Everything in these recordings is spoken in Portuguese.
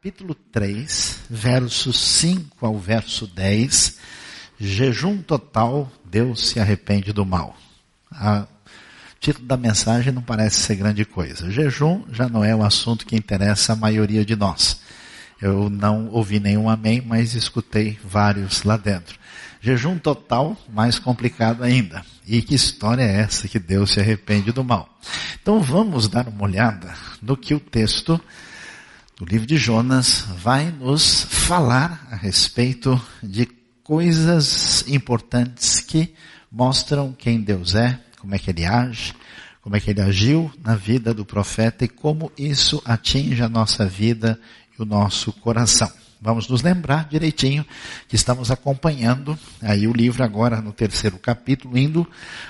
capítulo 3, versos 5 ao verso 10, jejum total, Deus se arrepende do mal. O título da mensagem não parece ser grande coisa. Jejum já não é o assunto que interessa a maioria de nós. Eu não ouvi nenhum amém, mas escutei vários lá dentro. Jejum total, mais complicado ainda. E que história é essa que Deus se arrepende do mal? Então vamos dar uma olhada no que o texto do livro de Jonas vai nos falar a respeito de coisas importantes que mostram quem Deus é, como é que ele age, como é que ele agiu na vida do profeta e como isso atinge a nossa vida e o nosso coração. Vamos nos lembrar direitinho que estamos acompanhando aí o livro agora no terceiro capítulo, indo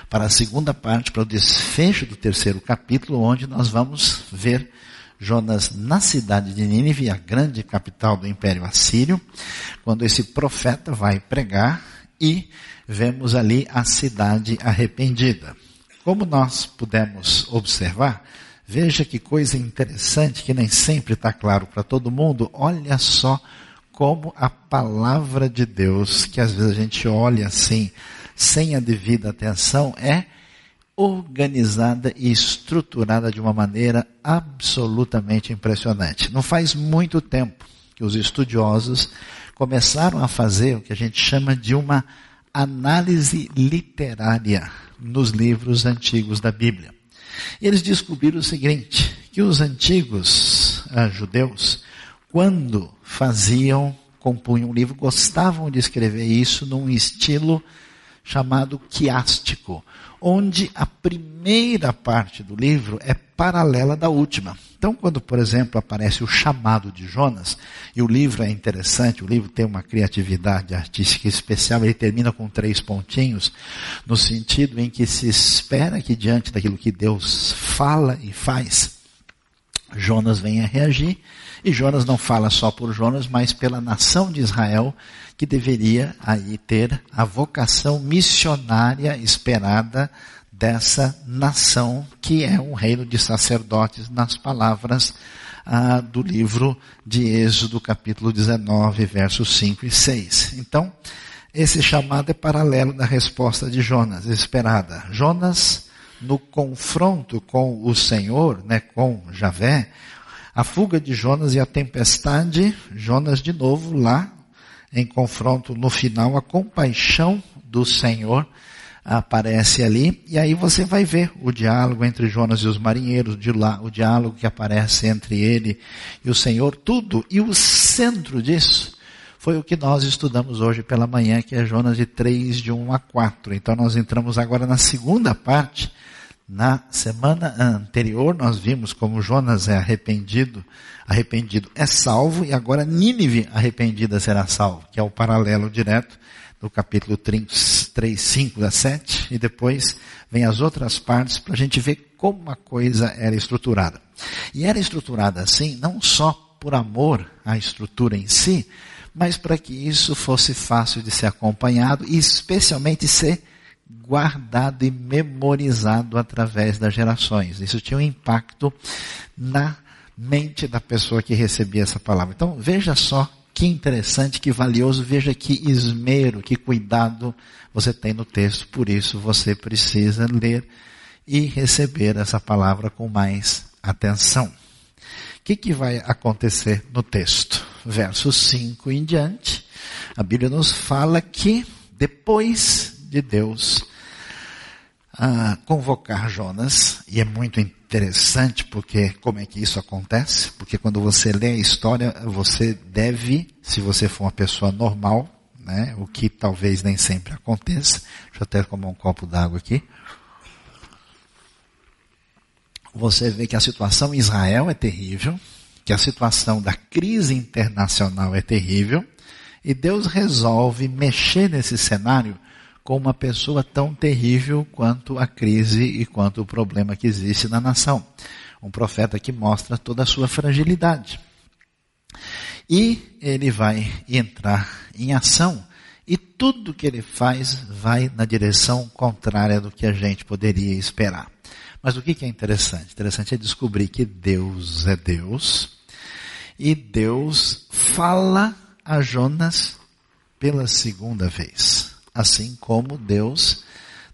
para a segunda parte, para o desfecho do terceiro capítulo, onde nós vamos ver Jonas na cidade de Nínive, a grande capital do Império Assírio, quando esse profeta vai pregar e vemos ali a cidade arrependida. Como nós pudemos observar, Veja que coisa interessante que nem sempre está claro para todo mundo. Olha só como a palavra de Deus, que às vezes a gente olha assim, sem a devida atenção, é organizada e estruturada de uma maneira absolutamente impressionante. Não faz muito tempo que os estudiosos começaram a fazer o que a gente chama de uma análise literária nos livros antigos da Bíblia. E eles descobriram o seguinte, que os antigos ah, judeus, quando faziam, compunham um livro, gostavam de escrever isso num estilo chamado quiástico, onde a primeira parte do livro é paralela da última. Então, quando, por exemplo, aparece o chamado de Jonas, e o livro é interessante, o livro tem uma criatividade artística especial, ele termina com três pontinhos, no sentido em que se espera que diante daquilo que Deus fala e faz, Jonas venha reagir, e Jonas não fala só por Jonas, mas pela nação de Israel, que deveria aí ter a vocação missionária esperada dessa nação que é um reino de sacerdotes nas palavras ah, do livro de Êxodo, capítulo 19, versos 5 e 6. Então, esse chamado é paralelo da resposta de Jonas, esperada. Jonas, no confronto com o Senhor, né, com Javé, a fuga de Jonas e a tempestade, Jonas de novo lá, em confronto no final, a compaixão do Senhor, aparece ali, e aí você vai ver o diálogo entre Jonas e os marinheiros, de lá, o diálogo que aparece entre ele e o Senhor, tudo, e o centro disso foi o que nós estudamos hoje pela manhã, que é Jonas de 3, de 1 a 4. Então nós entramos agora na segunda parte. Na semana anterior nós vimos como Jonas é arrependido, arrependido é salvo, e agora Nínive arrependida será salvo, que é o paralelo direto do capítulo 3, 3 5 a 7, e depois vem as outras partes para a gente ver como a coisa era estruturada. E era estruturada assim, não só por amor à estrutura em si, mas para que isso fosse fácil de ser acompanhado e especialmente ser guardado e memorizado através das gerações. Isso tinha um impacto na mente da pessoa que recebia essa palavra. Então, veja só que interessante, que valioso, veja que esmero, que cuidado você tem no texto, por isso você precisa ler e receber essa palavra com mais atenção. O que, que vai acontecer no texto? Verso 5 em diante, a Bíblia nos fala que depois de Deus ah, convocar Jonas, e é muito interessante porque como é que isso acontece? Porque quando você lê a história, você deve, se você for uma pessoa normal, né, o que talvez nem sempre aconteça, deixa eu até tomar um copo d'água aqui. Você vê que a situação em Israel é terrível, que a situação da crise internacional é terrível, e Deus resolve mexer nesse cenário com uma pessoa tão terrível quanto a crise e quanto o problema que existe na nação. Um profeta que mostra toda a sua fragilidade. E ele vai entrar em ação e tudo que ele faz vai na direção contrária do que a gente poderia esperar. Mas o que é interessante? Interessante é descobrir que Deus é Deus E Deus fala a Jonas pela segunda vez. Assim como Deus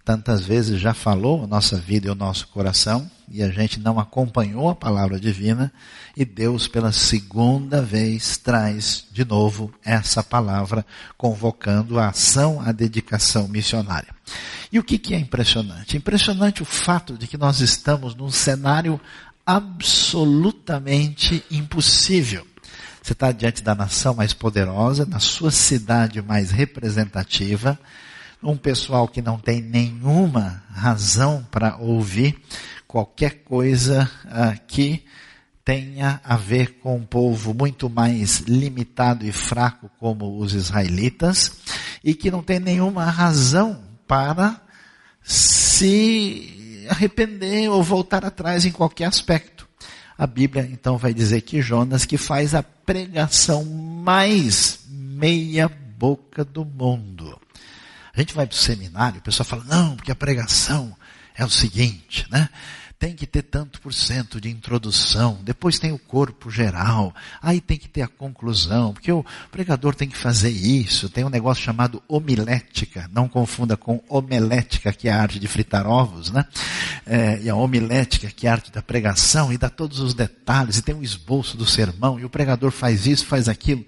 tantas vezes já falou a nossa vida e o nosso coração, e a gente não acompanhou a palavra divina, e Deus pela segunda vez traz de novo essa palavra, convocando a ação, a dedicação missionária. E o que, que é impressionante? Impressionante o fato de que nós estamos num cenário absolutamente impossível. Você está diante da nação mais poderosa, na sua cidade mais representativa, um pessoal que não tem nenhuma razão para ouvir qualquer coisa uh, que tenha a ver com um povo muito mais limitado e fraco como os israelitas e que não tem nenhuma razão para se arrepender ou voltar atrás em qualquer aspecto. A Bíblia então vai dizer que Jonas que faz a pregação mais meia boca do mundo. A gente vai para o seminário, o pessoal fala, não, porque a pregação é o seguinte, né? Tem que ter tanto por cento de introdução, depois tem o corpo geral, aí tem que ter a conclusão, porque o pregador tem que fazer isso, tem um negócio chamado homilética, não confunda com homelética, que é a arte de fritar ovos, né? É, e a homilética, que é a arte da pregação, e dá todos os detalhes, e tem um esboço do sermão, e o pregador faz isso, faz aquilo.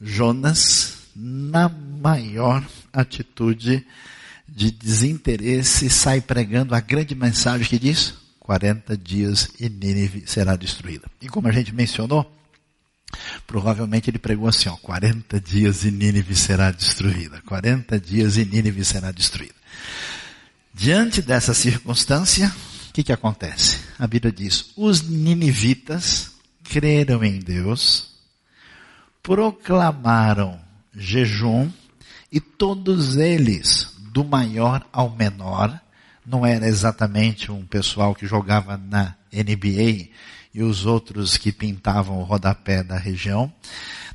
Jonas, na maior atitude de desinteresse, sai pregando a grande mensagem que diz: 40 dias e Nínive será destruída. E como a gente mencionou, provavelmente ele pregou assim, ó, 40 dias e Nínive será destruída. 40 dias e Nínive será destruída. Diante dessa circunstância, o que, que acontece? A Bíblia diz: os ninivitas creram em Deus, proclamaram jejum e todos eles, do maior ao menor, não era exatamente um pessoal que jogava na NBA e os outros que pintavam o rodapé da região.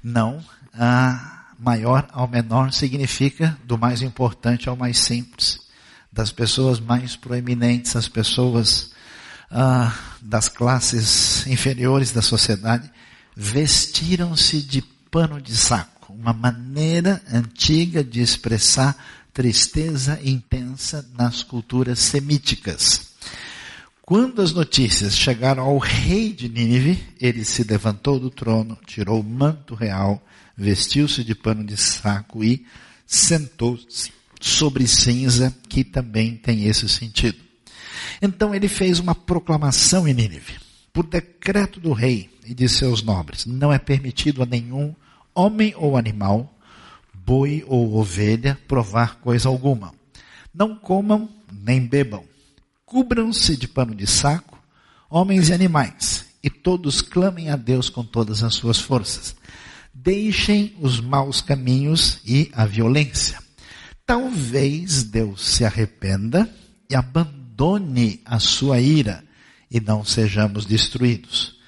Não, a maior ao menor significa do mais importante ao mais simples, das pessoas mais proeminentes, as pessoas ah, das classes inferiores da sociedade, vestiram-se de pano de saco uma maneira antiga de expressar tristeza intensa nas culturas semíticas. Quando as notícias chegaram ao rei de Nínive, ele se levantou do trono, tirou o manto real, vestiu-se de pano de saco e sentou-se sobre cinza, que também tem esse sentido. Então ele fez uma proclamação em Nínive, por decreto do rei e de seus nobres: não é permitido a nenhum homem ou animal, boi ou ovelha, provar coisa alguma. Não comam nem bebam. Cubram-se de pano de saco, homens e animais, e todos clamem a Deus com todas as suas forças. Deixem os maus caminhos e a violência. Talvez Deus se arrependa e abandone a sua ira e não sejamos destruídos.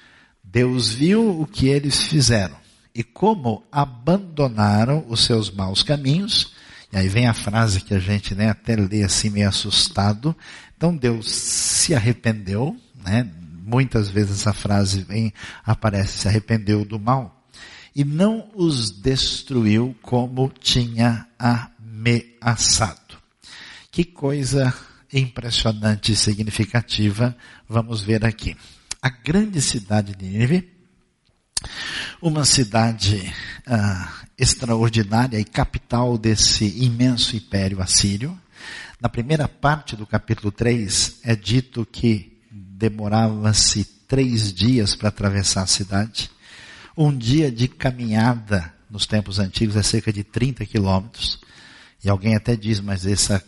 Deus viu o que eles fizeram e como abandonaram os seus maus caminhos, e aí vem a frase que a gente né, até lê assim meio assustado, então Deus se arrependeu, né? muitas vezes essa frase vem, aparece, se arrependeu do mal, e não os destruiu como tinha ameaçado. Que coisa impressionante e significativa vamos ver aqui. A grande cidade de Nínive uma cidade ah, extraordinária e capital desse imenso império assírio. Na primeira parte do capítulo 3 é dito que demorava-se três dias para atravessar a cidade. Um dia de caminhada nos tempos antigos é cerca de 30 quilômetros. E alguém até diz, mas essa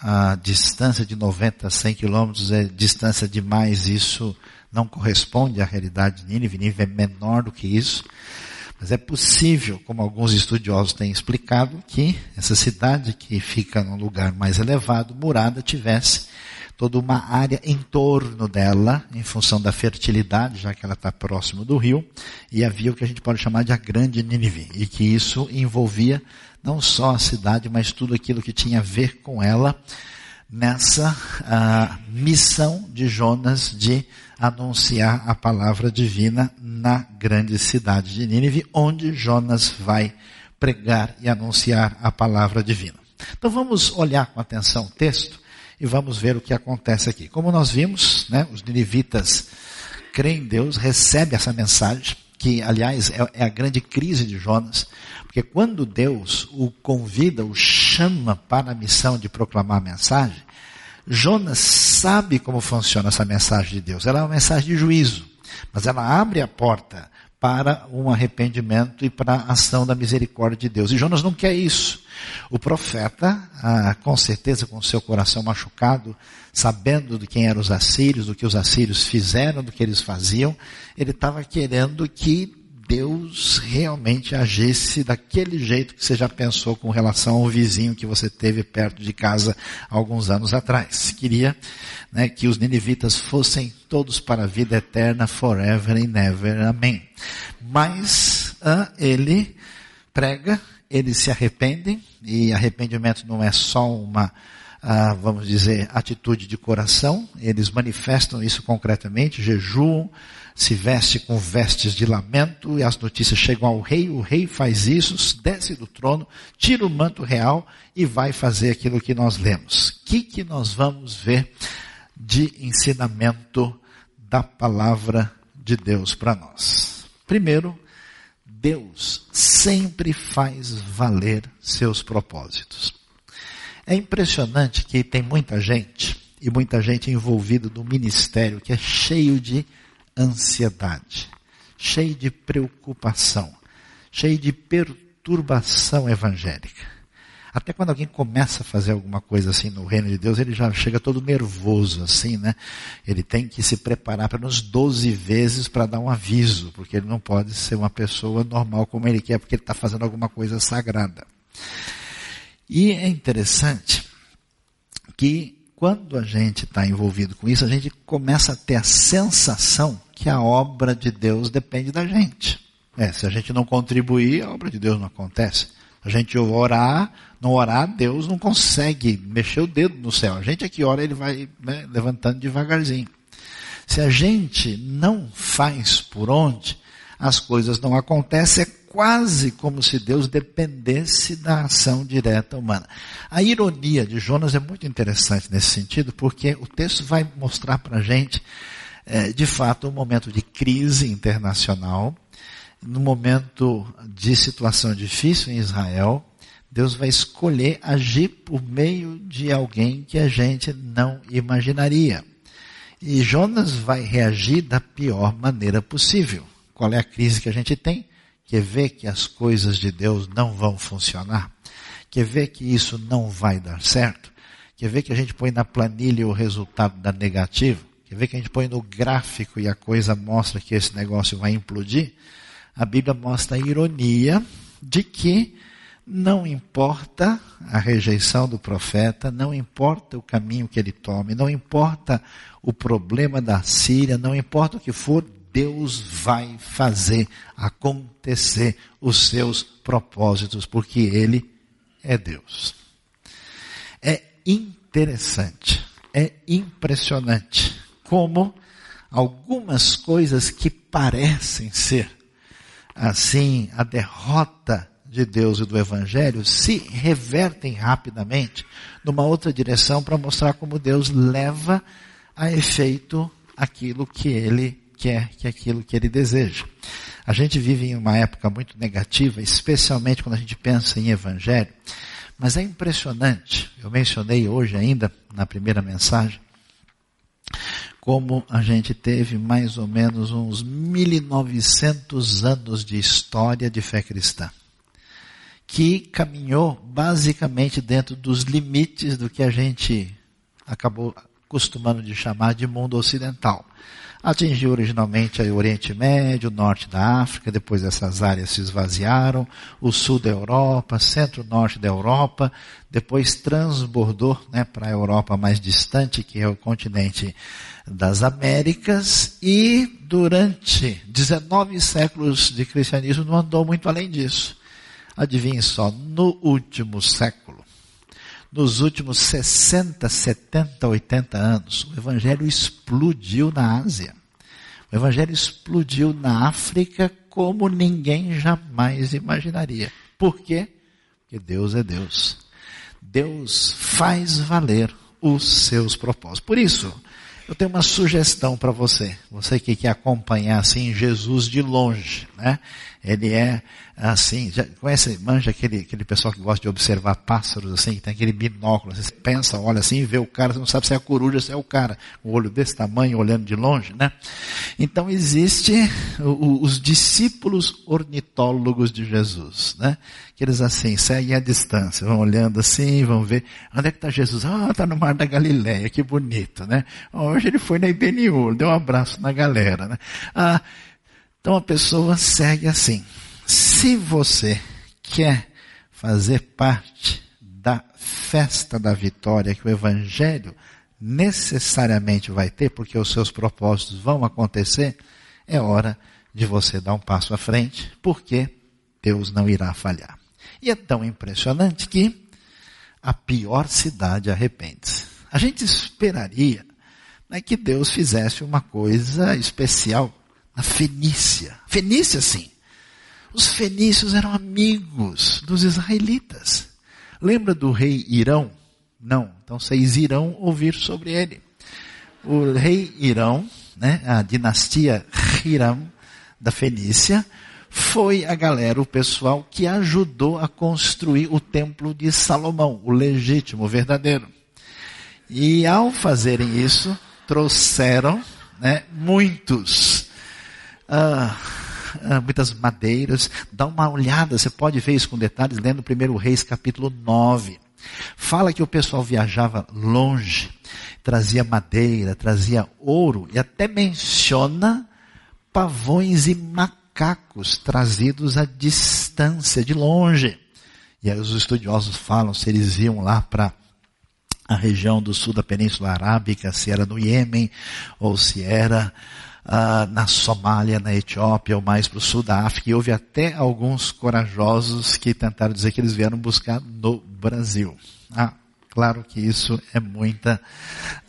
a distância de 90 a 100 quilômetros é distância demais, isso não corresponde à realidade de Nínive, Nínive é menor do que isso. Mas é possível, como alguns estudiosos têm explicado, que essa cidade que fica num lugar mais elevado, murada, tivesse toda uma área em torno dela, em função da fertilidade, já que ela está próximo do rio, e havia o que a gente pode chamar de a Grande Nínive, e que isso envolvia não só a cidade, mas tudo aquilo que tinha a ver com ela, nessa missão de Jonas de anunciar a palavra divina na grande cidade de Nínive, onde Jonas vai pregar e anunciar a palavra divina. Então vamos olhar com atenção o texto e vamos ver o que acontece aqui. Como nós vimos, né, os ninivitas creem em Deus, recebem essa mensagem, que aliás é, é a grande crise de Jonas, porque quando Deus o convida, o chama para a missão de proclamar a mensagem, Jonas sabe como funciona essa mensagem de Deus. Ela é uma mensagem de juízo, mas ela abre a porta para um arrependimento e para a ação da misericórdia de Deus. E Jonas não quer isso. O profeta, ah, com certeza com seu coração machucado, sabendo de quem eram os assírios, do que os assírios fizeram, do que eles faziam, ele estava querendo que Deus realmente agisse daquele jeito que você já pensou com relação ao vizinho que você teve perto de casa alguns anos atrás. Queria né, que os ninivitas fossem todos para a vida eterna, forever and ever. Amém. Mas ah, ele prega, eles se arrependem, e arrependimento não é só uma vamos dizer, atitude de coração, eles manifestam isso concretamente, jejuam, se veste com vestes de lamento, e as notícias chegam ao rei, o rei faz isso, desce do trono, tira o manto real e vai fazer aquilo que nós lemos. O que, que nós vamos ver de ensinamento da palavra de Deus para nós? Primeiro, Deus sempre faz valer seus propósitos. É impressionante que tem muita gente, e muita gente envolvida no ministério, que é cheio de ansiedade, cheio de preocupação, cheio de perturbação evangélica. Até quando alguém começa a fazer alguma coisa assim no reino de Deus, ele já chega todo nervoso, assim, né? Ele tem que se preparar para uns 12 vezes para dar um aviso, porque ele não pode ser uma pessoa normal como ele quer, porque ele está fazendo alguma coisa sagrada. E é interessante que quando a gente está envolvido com isso, a gente começa a ter a sensação que a obra de Deus depende da gente. É, se a gente não contribuir, a obra de Deus não acontece. A gente orar, não orar, Deus não consegue mexer o dedo no céu. A gente aqui ora, ele vai né, levantando devagarzinho. Se a gente não faz por onde, as coisas não acontecem, é quase como se Deus dependesse da ação direta humana. A ironia de Jonas é muito interessante nesse sentido, porque o texto vai mostrar para a gente, é, de fato, um momento de crise internacional, no momento de situação difícil em Israel, Deus vai escolher agir por meio de alguém que a gente não imaginaria. E Jonas vai reagir da pior maneira possível. Qual é a crise que a gente tem? Quer ver que as coisas de Deus não vão funcionar? Quer ver que isso não vai dar certo? Quer ver que a gente põe na planilha o resultado da negativa? Quer ver que a gente põe no gráfico e a coisa mostra que esse negócio vai implodir? A Bíblia mostra a ironia de que não importa a rejeição do profeta, não importa o caminho que ele tome, não importa o problema da Síria, não importa o que for, Deus vai fazer acontecer os seus propósitos, porque Ele é Deus. É interessante, é impressionante como algumas coisas que parecem ser assim a derrota de Deus e do Evangelho se revertem rapidamente numa outra direção para mostrar como Deus leva a efeito aquilo que ele quer, que é aquilo que ele deseja. A gente vive em uma época muito negativa, especialmente quando a gente pensa em evangelho, mas é impressionante, eu mencionei hoje ainda, na primeira mensagem, como a gente teve mais ou menos uns 1900 anos de história de fé cristã, que caminhou basicamente dentro dos limites do que a gente acabou costumando de chamar de mundo ocidental. Atingiu originalmente o Oriente Médio, o Norte da África, depois essas áreas se esvaziaram, o Sul da Europa, Centro-Norte da Europa, depois transbordou né, para a Europa mais distante, que é o continente das Américas, e durante 19 séculos de cristianismo não andou muito além disso. Adivinhe só, no último século, nos últimos 60, 70, 80 anos, o evangelho explodiu na Ásia. O evangelho explodiu na África como ninguém jamais imaginaria. Por quê? Porque Deus é Deus. Deus faz valer os seus propósitos. Por isso, eu tenho uma sugestão para você. Você que quer acompanhar assim Jesus de longe, né? Ele é assim, já conhece, manja aquele, aquele pessoal que gosta de observar pássaros assim, que tem aquele binóculo, você pensa, olha assim, vê o cara, você não sabe se é a coruja, se é o cara, o olho desse tamanho, olhando de longe, né? Então existe o, os discípulos ornitólogos de Jesus, né? Que eles assim, seguem à distância, vão olhando assim, vão ver, onde é que está Jesus? Ah, está no Mar da Galileia, que bonito, né? Hoje ele foi na IBNU, deu um abraço na galera, né? Ah, então a pessoa segue assim. Se você quer fazer parte da festa da vitória que o Evangelho necessariamente vai ter, porque os seus propósitos vão acontecer, é hora de você dar um passo à frente, porque Deus não irá falhar. E é tão impressionante que a pior cidade arrepende-se. A gente esperaria né, que Deus fizesse uma coisa especial na Fenícia. Fenícia, sim. Os fenícios eram amigos dos israelitas. Lembra do rei Irão? Não. Então vocês irão ouvir sobre ele. O rei Irão, né, a dinastia Hiram da Fenícia, foi a galera, o pessoal que ajudou a construir o templo de Salomão, o legítimo, o verdadeiro. E ao fazerem isso, trouxeram né, muitos ah, ah, muitas madeiras. Dá uma olhada, você pode ver isso com detalhes lendo 1 Reis capítulo 9. Fala que o pessoal viajava longe, trazia madeira, trazia ouro e até menciona pavões e macacos trazidos à distância, de longe. E aí os estudiosos falam se eles iam lá para a região do sul da Península Arábica, se era no Iêmen ou se era uh, na Somália, na Etiópia ou mais para o sul da África. E houve até alguns corajosos que tentaram dizer que eles vieram buscar no Brasil. Ah, claro que isso é muita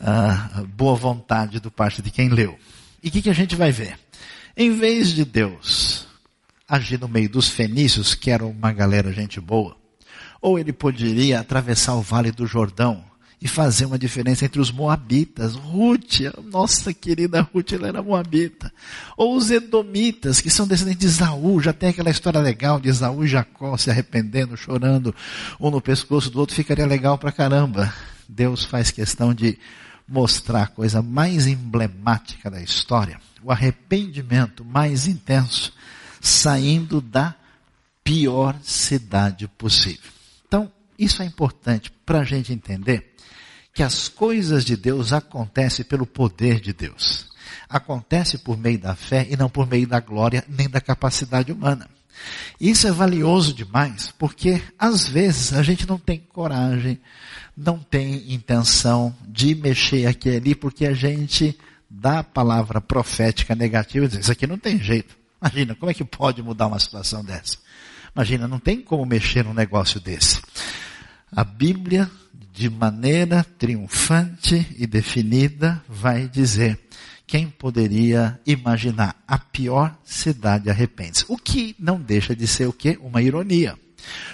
uh, boa vontade do parte de quem leu. E o que, que a gente vai ver? Em vez de Deus agir no meio dos fenícios, que eram uma galera gente boa, ou ele poderia atravessar o vale do Jordão e fazer uma diferença entre os moabitas. Ruth, nossa querida Ruth, ela era moabita. Ou os edomitas, que são descendentes de Isaú, já tem aquela história legal de Isaú e Jacó se arrependendo, chorando, um no pescoço do outro, ficaria legal pra caramba. Deus faz questão de mostrar a coisa mais emblemática da história, o arrependimento mais intenso, saindo da pior cidade possível. Então, isso é importante para a gente entender que as coisas de Deus acontecem pelo poder de Deus. Acontece por meio da fé e não por meio da glória nem da capacidade humana. Isso é valioso demais, porque às vezes a gente não tem coragem, não tem intenção de mexer aqui e ali, porque a gente dá a palavra profética negativa e diz, isso aqui não tem jeito. Imagina, como é que pode mudar uma situação dessa? Imagina, não tem como mexer num negócio desse. A Bíblia de maneira triunfante e definida, vai dizer: quem poderia imaginar a pior cidade arrepende-se? O que não deixa de ser o quê? Uma ironia.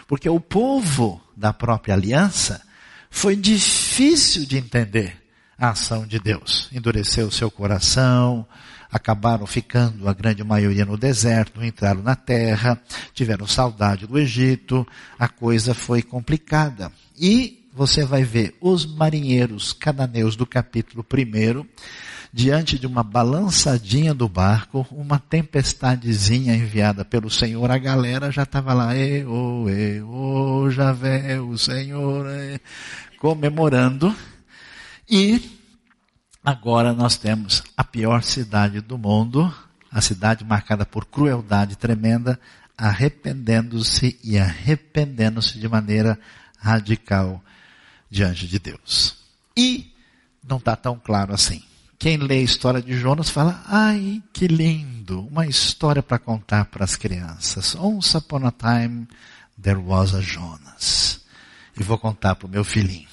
Porque o povo da própria aliança foi difícil de entender a ação de Deus. Endureceu o seu coração, acabaram ficando a grande maioria no deserto, entraram na terra, tiveram saudade do Egito, a coisa foi complicada. E você vai ver os marinheiros cananeus do capítulo 1, diante de uma balançadinha do barco, uma tempestadezinha enviada pelo Senhor, a galera já estava lá, e o Javé, o Senhor, e, comemorando. E agora nós temos a pior cidade do mundo, a cidade marcada por crueldade tremenda, arrependendo-se e arrependendo-se de maneira radical diante de Deus. E não está tão claro assim. Quem lê a história de Jonas fala, ai, que lindo, uma história para contar para as crianças. Once upon a time, there was a Jonas. e vou contar para o meu filhinho.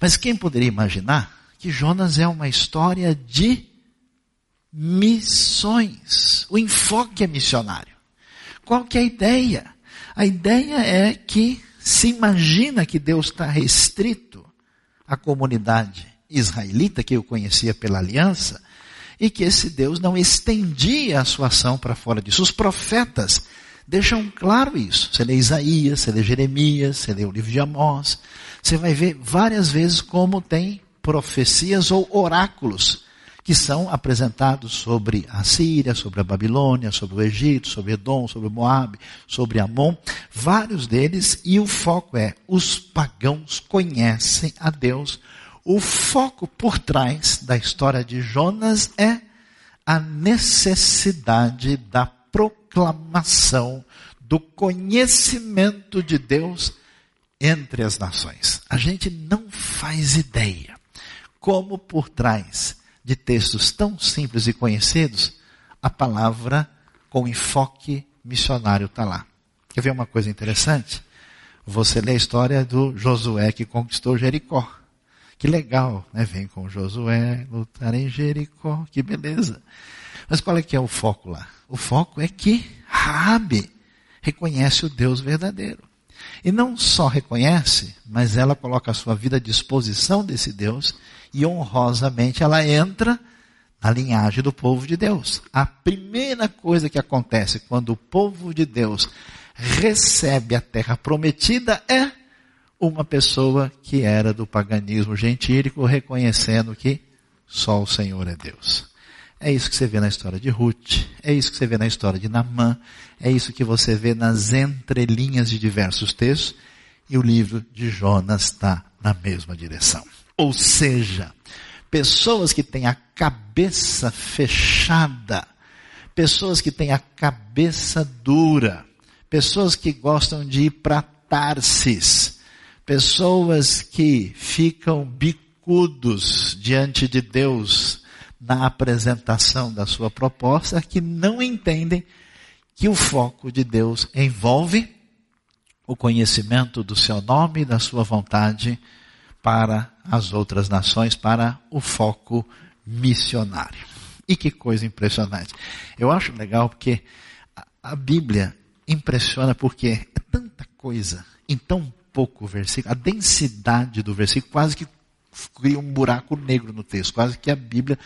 Mas quem poderia imaginar que Jonas é uma história de missões? O enfoque é missionário. Qual que é a ideia? A ideia é que se imagina que Deus está restrito à comunidade israelita, que eu conhecia pela aliança, e que esse Deus não estendia a sua ação para fora disso. Os profetas deixam claro isso. Você lê Isaías, você lê Jeremias, você lê o livro de Amós, você vai ver várias vezes como tem profecias ou oráculos que são apresentados sobre a Síria, sobre a Babilônia, sobre o Egito, sobre Edom, sobre Moab, sobre Amon, vários deles, e o foco é: os pagãos conhecem a Deus. O foco por trás da história de Jonas é a necessidade da proclamação do conhecimento de Deus entre as nações. A gente não faz ideia como por trás de textos tão simples e conhecidos, a palavra com enfoque missionário está lá. Quer ver uma coisa interessante? Você lê a história do Josué que conquistou Jericó. Que legal, né? Vem com Josué, lutar em Jericó, que beleza. Mas qual é que é o foco lá? O foco é que Raabe reconhece o Deus verdadeiro. E não só reconhece, mas ela coloca a sua vida à disposição desse Deus e honrosamente ela entra na linhagem do povo de Deus. A primeira coisa que acontece quando o povo de Deus recebe a terra prometida é uma pessoa que era do paganismo gentílico reconhecendo que só o Senhor é Deus. É isso que você vê na história de Ruth, é isso que você vê na história de Namã, é isso que você vê nas entrelinhas de diversos textos, e o livro de Jonas está na mesma direção. Ou seja, pessoas que têm a cabeça fechada, pessoas que têm a cabeça dura, pessoas que gostam de ir para Tarsis, pessoas que ficam bicudos diante de Deus na apresentação da sua proposta, que não entendem que o foco de Deus envolve o conhecimento do seu nome e da sua vontade para as outras nações, para o foco missionário. E que coisa impressionante. Eu acho legal porque a Bíblia impressiona porque é tanta coisa em tão pouco versículo. A densidade do versículo quase que cria um buraco negro no texto. Quase que a Bíblia,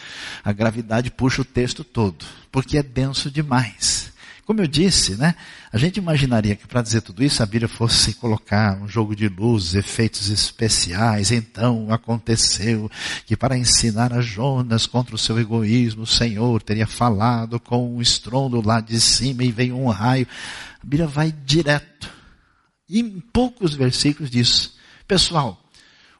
a gravidade puxa o texto todo. Porque é denso demais. Como eu disse, né? A gente imaginaria que para dizer tudo isso a Bíblia fosse colocar um jogo de luzes, efeitos especiais. Então aconteceu que para ensinar a Jonas contra o seu egoísmo, o Senhor teria falado com um estrondo lá de cima e veio um raio. A Bíblia vai direto. E em poucos versículos diz, pessoal,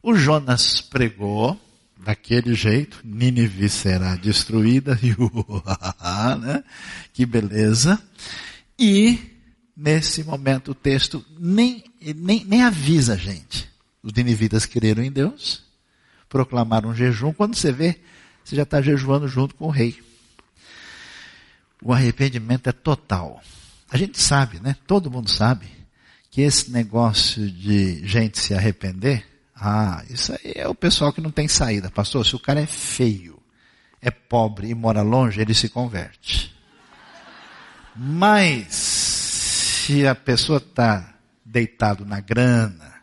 o Jonas pregou, daquele jeito, Nínive será destruída, né? que beleza. E, nesse momento, o texto nem, nem, nem avisa a gente. Os ninivitas creram em Deus, proclamaram um jejum. Quando você vê, você já está jejuando junto com o rei. O arrependimento é total. A gente sabe, né? Todo mundo sabe que esse negócio de gente se arrepender ah, isso aí é o pessoal que não tem saída. Pastor, se o cara é feio, é pobre e mora longe, ele se converte. Mas, se a pessoa está deitado na grana,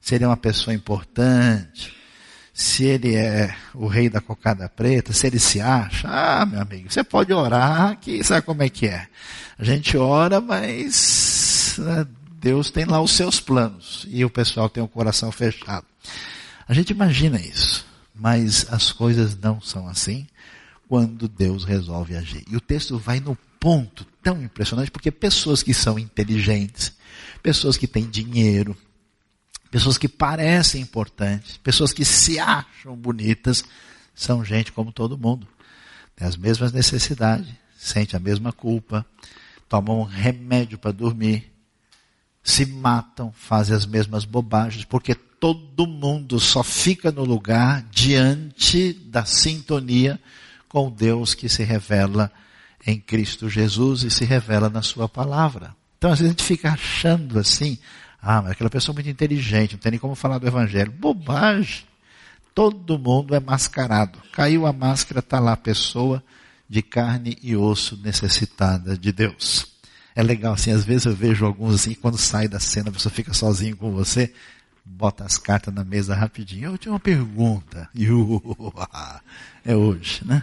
se ele é uma pessoa importante, se ele é o rei da cocada preta, se ele se acha, ah, meu amigo, você pode orar, que sabe como é que é. A gente ora, mas né, Deus tem lá os seus planos e o pessoal tem o coração fechado. A gente imagina isso, mas as coisas não são assim quando Deus resolve agir. E o texto vai no ponto tão impressionante, porque pessoas que são inteligentes, pessoas que têm dinheiro, pessoas que parecem importantes, pessoas que se acham bonitas, são gente como todo mundo. Tem as mesmas necessidades, sente a mesma culpa, tomam um remédio para dormir, se matam, fazem as mesmas bobagens, porque todo mundo só fica no lugar diante da sintonia com Deus que se revela em Cristo Jesus e se revela na Sua palavra. Então, às vezes a gente fica achando assim, Ah, mas aquela pessoa é muito inteligente, não tem nem como falar do evangelho. Bobagem. Todo mundo é mascarado. Caiu a máscara, está lá a pessoa de carne e osso necessitada de Deus. É legal assim, às vezes eu vejo alguns assim, quando sai da cena, a pessoa fica sozinho com você, bota as cartas na mesa rapidinho. Eu tinha uma pergunta. É hoje, né?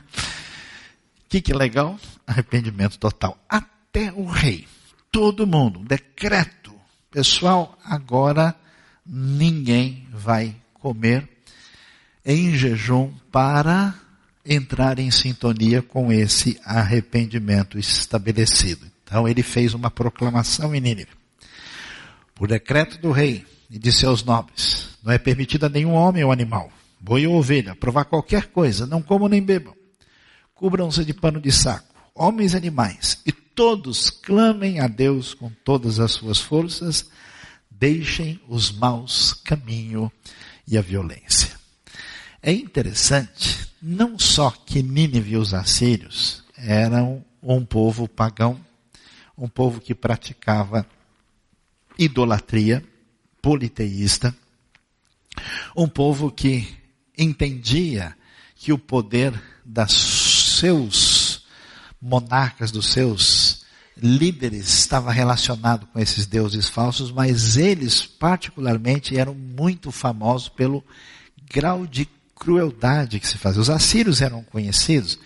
Que, que é legal? Arrependimento total. Até o rei. Todo mundo. Decreto. Pessoal, agora ninguém vai comer em jejum para entrar em sintonia com esse arrependimento estabelecido. Então ele fez uma proclamação em Nínive. Por decreto do rei e de seus nobres, não é permitido a nenhum homem ou animal, boi ou ovelha, provar qualquer coisa, não comam nem bebam. Cubram-se de pano de saco, homens e animais, e todos clamem a Deus com todas as suas forças, deixem os maus caminho e a violência. É interessante, não só que Nínive e os assírios eram um povo pagão, um povo que praticava idolatria, politeísta, um povo que entendia que o poder dos seus monarcas, dos seus líderes, estava relacionado com esses deuses falsos, mas eles particularmente eram muito famosos pelo grau de crueldade que se fazia. Os assírios eram conhecidos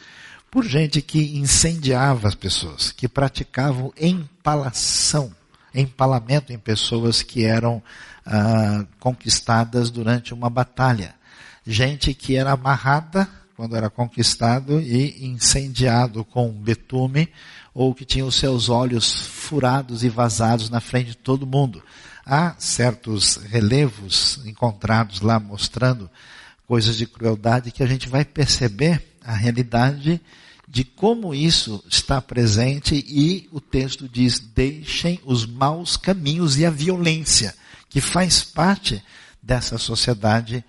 por gente que incendiava as pessoas, que praticavam empalação, empalamento em pessoas que eram ah, conquistadas durante uma batalha. Gente que era amarrada quando era conquistado e incendiado com betume, ou que tinha os seus olhos furados e vazados na frente de todo mundo. Há certos relevos encontrados lá mostrando coisas de crueldade que a gente vai perceber a realidade de como isso está presente e o texto diz: deixem os maus caminhos e a violência, que faz parte dessa sociedade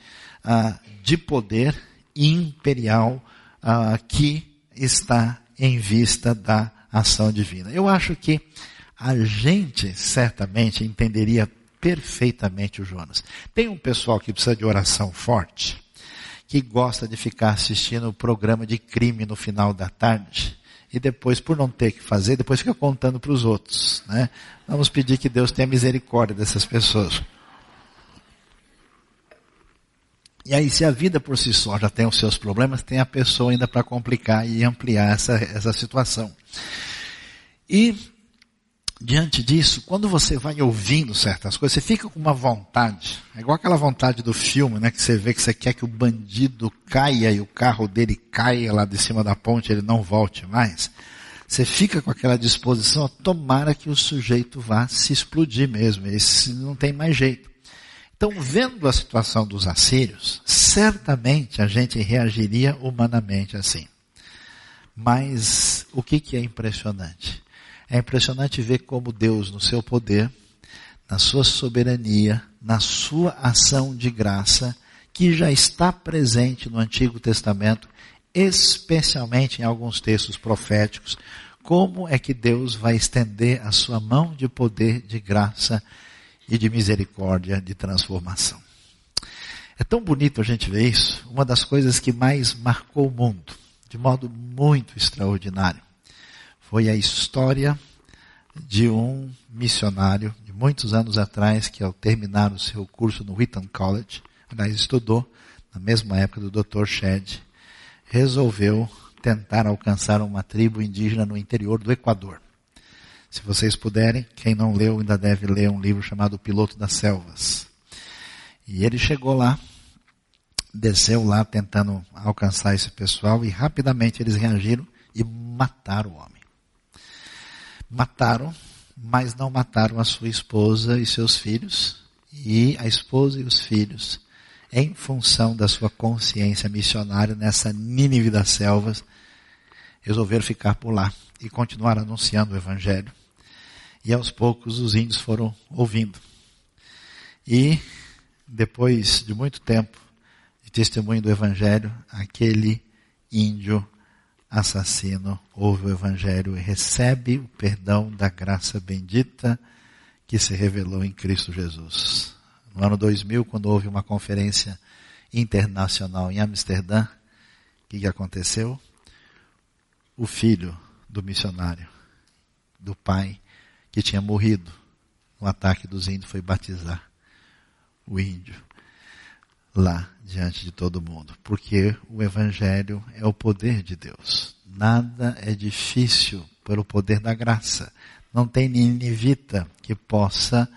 ah, de poder imperial ah, que está em vista da ação divina. Eu acho que a gente certamente entenderia perfeitamente o Jonas. Tem um pessoal que precisa de oração forte que gosta de ficar assistindo o programa de crime no final da tarde e depois, por não ter que fazer, depois fica contando para os outros. Né? Vamos pedir que Deus tenha misericórdia dessas pessoas. E aí, se a vida por si só já tem os seus problemas, tem a pessoa ainda para complicar e ampliar essa, essa situação. E diante disso, quando você vai ouvindo certas coisas, você fica com uma vontade. É igual aquela vontade do filme, né? Que você vê que você quer que o bandido caia e o carro dele caia lá de cima da ponte, ele não volte mais. Você fica com aquela disposição, tomara que o sujeito vá se explodir mesmo. Esse não tem mais jeito. Então, vendo a situação dos assírios, certamente a gente reagiria humanamente assim. Mas o que, que é impressionante? É impressionante ver como Deus, no seu poder, na sua soberania, na sua ação de graça, que já está presente no Antigo Testamento, especialmente em alguns textos proféticos, como é que Deus vai estender a sua mão de poder, de graça e de misericórdia, de transformação. É tão bonito a gente ver isso, uma das coisas que mais marcou o mundo, de modo muito extraordinário foi a história de um missionário de muitos anos atrás que ao terminar o seu curso no Wheaton College, aliás estudou na mesma época do Dr. Shedd, resolveu tentar alcançar uma tribo indígena no interior do Equador. Se vocês puderem, quem não leu ainda deve ler um livro chamado Piloto das Selvas. E ele chegou lá, desceu lá tentando alcançar esse pessoal e rapidamente eles reagiram e mataram o homem mataram, mas não mataram a sua esposa e seus filhos, e a esposa e os filhos, em função da sua consciência missionária nessa Nínive das selvas, resolveram ficar por lá e continuar anunciando o Evangelho. E aos poucos os índios foram ouvindo. E, depois de muito tempo de testemunho do Evangelho, aquele índio assassino ouve o Evangelho e recebe o perdão da graça bendita que se revelou em Cristo Jesus. No ano 2000, quando houve uma conferência internacional em Amsterdã, o que, aconteceu? O filho do missionário, do pai que tinha morrido no ataque dos índios, foi batizar o índio lá diante de todo mundo, porque o evangelho é o poder de Deus. Nada é difícil pelo poder da graça. Não tem ninivita que possa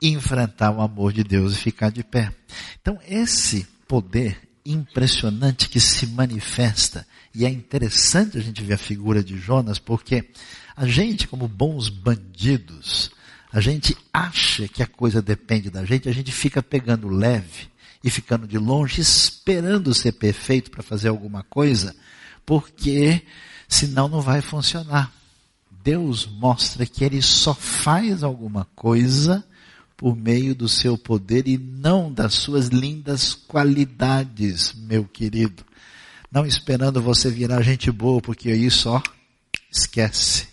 enfrentar o amor de Deus e ficar de pé. Então, esse poder impressionante que se manifesta, e é interessante a gente ver a figura de Jonas, porque a gente, como bons bandidos, a gente acha que a coisa depende da gente, a gente fica pegando leve e ficando de longe, esperando ser perfeito para fazer alguma coisa, porque senão não vai funcionar. Deus mostra que Ele só faz alguma coisa por meio do seu poder e não das suas lindas qualidades, meu querido. Não esperando você virar gente boa, porque aí só esquece.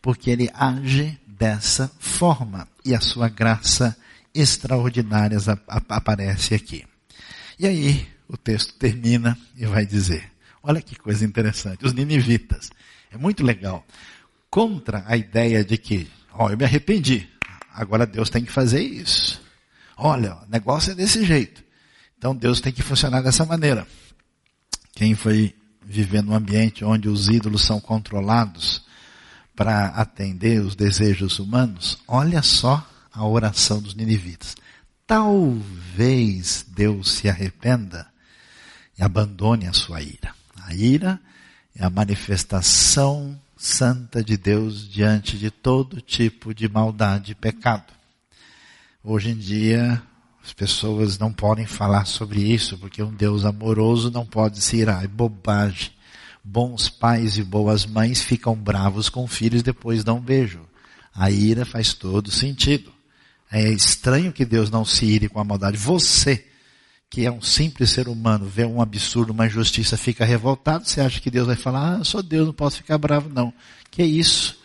Porque Ele age dessa forma e a sua graça extraordinárias aparece aqui. E aí o texto termina e vai dizer: olha que coisa interessante, os ninivitas. É muito legal. Contra a ideia de que, ó, eu me arrependi, agora Deus tem que fazer isso. Olha, o negócio é desse jeito. Então Deus tem que funcionar dessa maneira. Quem foi viver num ambiente onde os ídolos são controlados para atender os desejos humanos, olha só a oração dos ninivitas. Talvez Deus se arrependa e abandone a sua ira. A ira é a manifestação santa de Deus diante de todo tipo de maldade e pecado. Hoje em dia, as pessoas não podem falar sobre isso, porque um Deus amoroso não pode se irar. É bobagem. Bons pais e boas mães ficam bravos com filhos depois dão um beijo. A ira faz todo sentido. É estranho que Deus não se ire com a maldade. Você, que é um simples ser humano, vê um absurdo, uma injustiça, fica revoltado, você acha que Deus vai falar, ah, sou Deus, não posso ficar bravo, não. Que isso?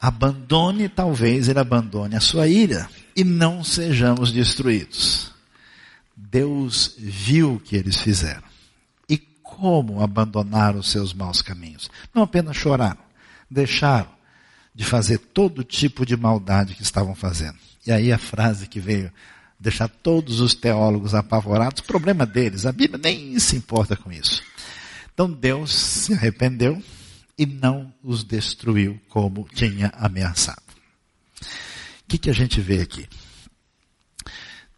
Abandone, talvez ele abandone a sua ira e não sejamos destruídos. Deus viu o que eles fizeram. E como abandonaram os seus maus caminhos? Não apenas choraram, deixaram de fazer todo tipo de maldade que estavam fazendo. E aí a frase que veio deixar todos os teólogos apavorados, problema deles, a Bíblia nem se importa com isso. Então Deus se arrependeu e não os destruiu como tinha ameaçado. O que, que a gente vê aqui?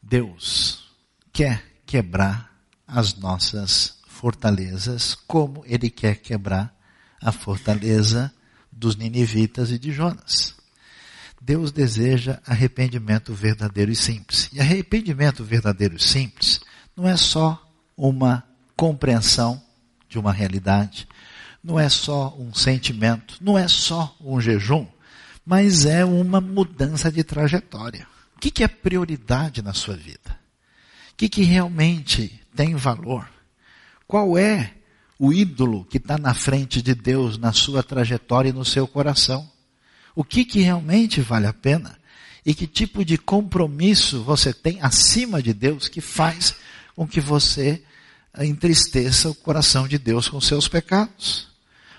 Deus quer quebrar as nossas fortalezas como Ele quer quebrar a fortaleza dos ninivitas e de Jonas. Deus deseja arrependimento verdadeiro e simples. E arrependimento verdadeiro e simples não é só uma compreensão de uma realidade, não é só um sentimento, não é só um jejum, mas é uma mudança de trajetória. O que, é prioridade na sua vida? O que, realmente tem valor? Qual é o ídolo que está na frente de Deus na sua trajetória e no seu coração. O que, que realmente vale a pena? E que tipo de compromisso você tem acima de Deus que faz com que você entristeça o coração de Deus com seus pecados?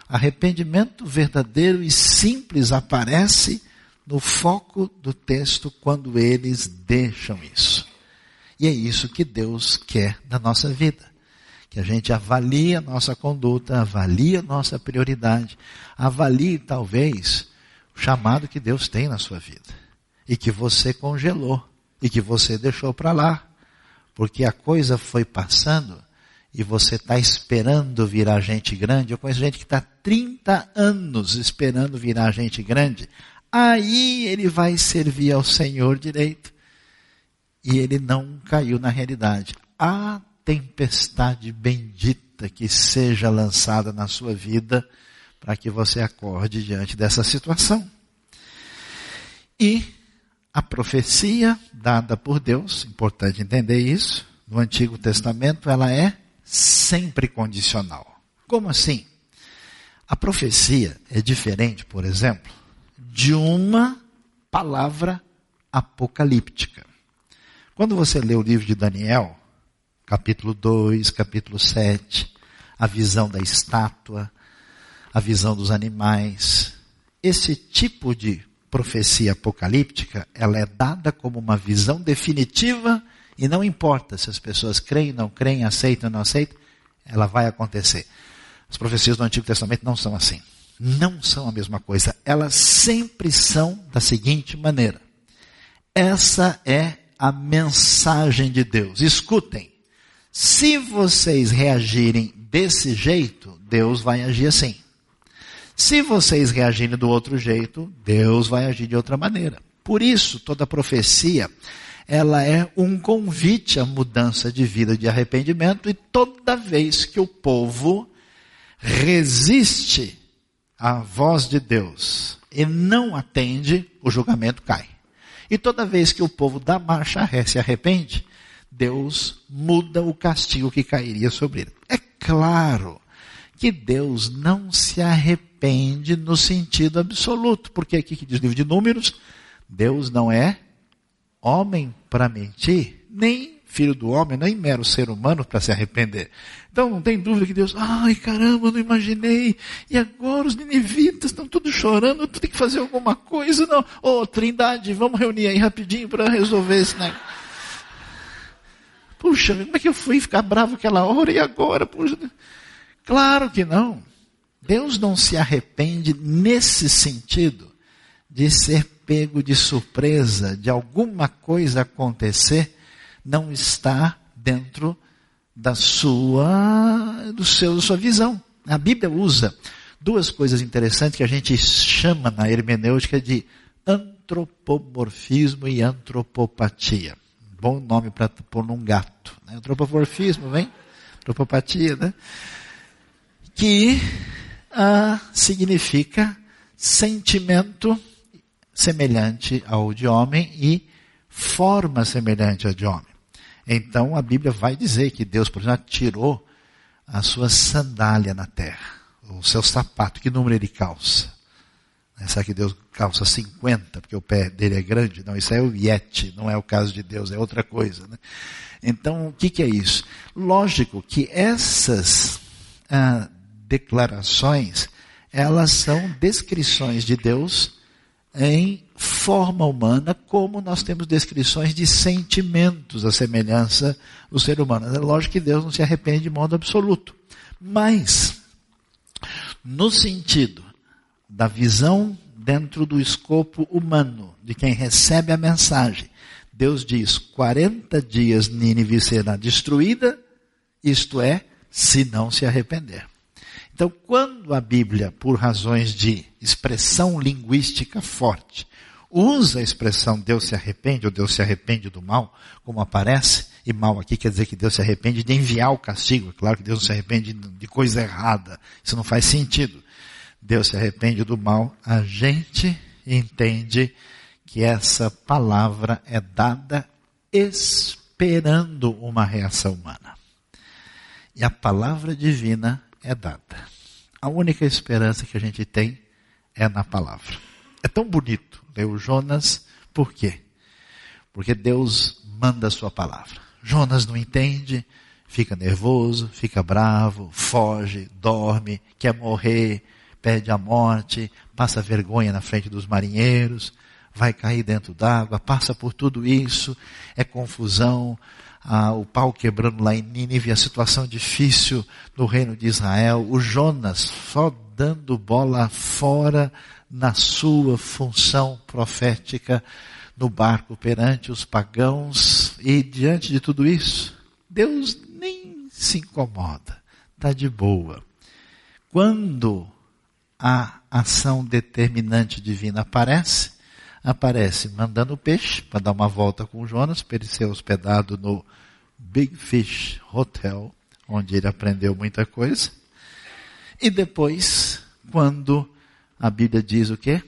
Arrependimento verdadeiro e simples aparece no foco do texto quando eles deixam isso. E é isso que Deus quer na nossa vida que a gente avalie a nossa conduta, avalie a nossa prioridade, avalie talvez o chamado que Deus tem na sua vida e que você congelou e que você deixou para lá, porque a coisa foi passando e você está esperando virar gente grande. Eu conheço gente que está 30 anos esperando virar gente grande. Aí ele vai servir ao Senhor direito. E ele não caiu na realidade. Ah, tempestade bendita que seja lançada na sua vida para que você acorde diante dessa situação. E a profecia dada por Deus, importante entender isso, no Antigo Testamento ela é sempre condicional. Como assim? A profecia é diferente, por exemplo, de uma palavra apocalíptica. Quando você lê o livro de Daniel, capítulo 2, capítulo 7, a visão da estátua, a visão dos animais, esse tipo de profecia apocalíptica, ela é dada como uma visão definitiva e não importa se as pessoas creem, não creem, aceitam, não aceitam, ela vai acontecer. As profecias do Antigo Testamento não são assim. Não são a mesma coisa. Elas sempre são da seguinte maneira. Essa é a mensagem de Deus. Escutem. Se vocês reagirem desse jeito, Deus vai agir assim. Se vocês reagirem do outro jeito, Deus vai agir de outra maneira. Por isso, toda profecia, ela é um convite à mudança de vida, de arrependimento, e toda vez que o povo resiste à voz de Deus e não atende, o julgamento cai. E toda vez que o povo dá marcha ré se arrepende, Deus muda o castigo que cairia sobre ele. É claro que Deus não se arrepende no sentido absoluto, porque aqui que diz o livro de Números, Deus não é homem para mentir, nem filho do homem, nem mero ser humano para se arrepender. Então não tem dúvida que Deus, ai caramba, não imaginei, e agora os ninivitas estão todos chorando, tu tem que fazer alguma coisa, não. Ô oh, Trindade, vamos reunir aí rapidinho para resolver esse negócio. Puxa, como é que eu fui ficar bravo aquela hora e agora? Puxa. Claro que não. Deus não se arrepende nesse sentido de ser pego de surpresa, de alguma coisa acontecer, não está dentro da sua, do seu, sua visão. A Bíblia usa duas coisas interessantes que a gente chama na hermenêutica de antropomorfismo e antropopatia. Bom nome para pôr num gato. Né? Antropomorfismo, vem? Antropopatia, né? que ah, significa sentimento semelhante ao de homem e forma semelhante ao de homem. Então a Bíblia vai dizer que Deus, por exemplo, tirou a sua sandália na terra, o seu sapato, que número ele calça? Será que Deus calça 50 porque o pé dele é grande? Não, isso é o Yeti, não é o caso de Deus, é outra coisa. Né? Então, o que, que, é isso? Lógico que essas ah, declarações, elas são descrições de Deus em forma humana, como nós temos descrições de sentimentos, a semelhança do ser humano. É lógico que Deus não se arrepende de modo absoluto. Mas, no sentido da visão dentro do escopo humano, de quem recebe a mensagem, Deus diz: 40 dias Nínive será destruída, isto é, se não se arrepender. Então, quando a Bíblia, por razões de expressão linguística forte, usa a expressão Deus se arrepende ou Deus se arrepende do mal, como aparece, e mal aqui quer dizer que Deus se arrepende de enviar o castigo. É claro que Deus não se arrepende de coisa errada. Isso não faz sentido. Deus se arrepende do mal. A gente entende que essa palavra é dada esperando uma reação humana. E a palavra divina é dada. A única esperança que a gente tem é na palavra. É tão bonito ler o Jonas, por quê? Porque Deus manda a sua palavra. Jonas não entende, fica nervoso, fica bravo, foge, dorme, quer morrer, pede a morte, passa vergonha na frente dos marinheiros, vai cair dentro d'água, passa por tudo isso, é confusão, ah, o pau quebrando lá em Nínive, a situação difícil no reino de Israel, o Jonas só dando bola fora na sua função profética no barco perante os pagãos e diante de tudo isso, Deus nem se incomoda, está de boa. Quando a ação determinante divina aparece, aparece mandando o peixe para dar uma volta com Jonas, para ele ser hospedado no Big Fish Hotel, onde ele aprendeu muita coisa. E depois, quando a Bíblia diz o quê?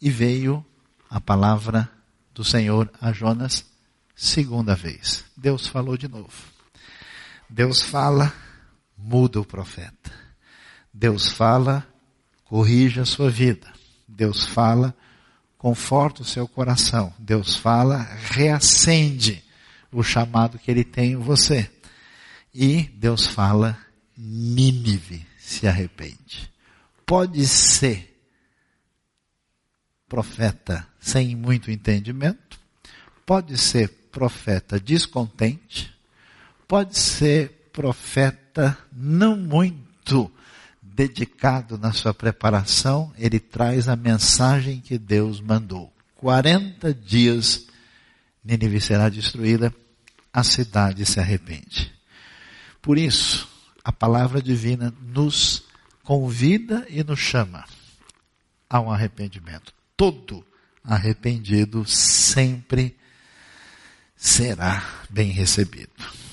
E veio a palavra do Senhor a Jonas segunda vez. Deus falou de novo. Deus fala, muda o profeta. Deus fala, corrige a sua vida. Deus fala, conforta o seu coração. Deus fala, reacende o chamado que ele tem em você. E Deus fala, Nínive se arrepende. Pode ser profeta sem muito entendimento, pode ser profeta descontente, pode ser profeta não muito dedicado na sua preparação, ele traz a mensagem que Deus mandou. 40 dias, Nínive será destruída, a cidade se arrepende. Por isso, a palavra divina nos convida e nos chama a um arrependimento. Todo arrependido sempre será bem recebido.